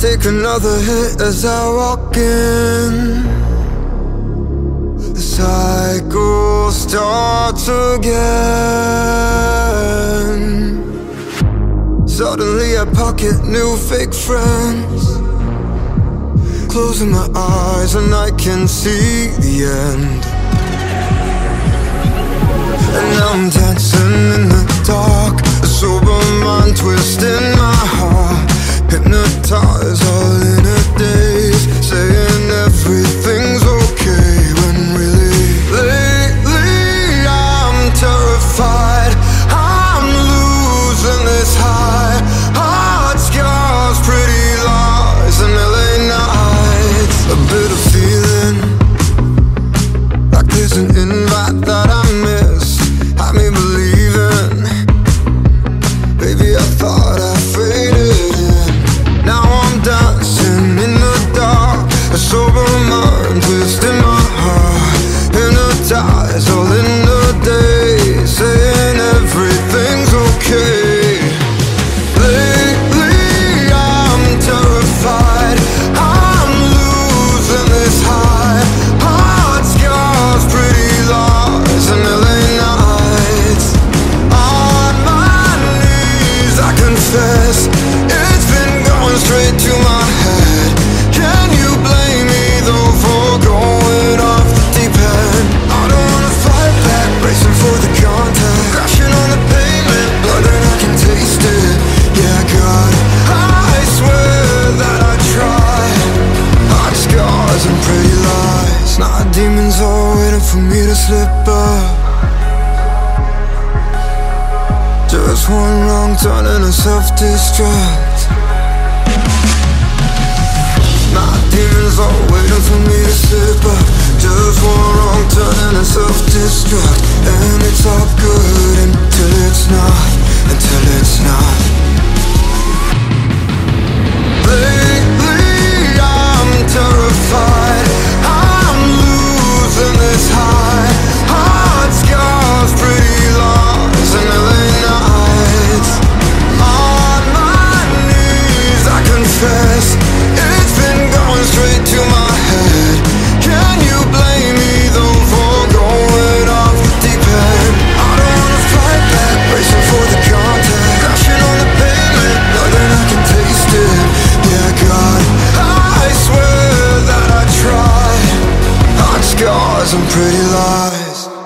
take another hit as I walk in. The cycle starts again. Suddenly, I pocket new fake friends. Closing my eyes, and I can see the end. And now I'm dancing in the dark, a sober mind twisting my heart, hypnotized oh. Mind twisting my heart, hypnotized all in the day, saying everything's okay. Lately, I'm terrified. I'm losing this high. Hot scars, pretty lies, and LA nights. On my knees, I confess, slip up. Just one wrong turn and a self-destruct. My demons are waiting for me to slip up. Just one wrong turn and a self-destruct. And it's all good and pretty lies.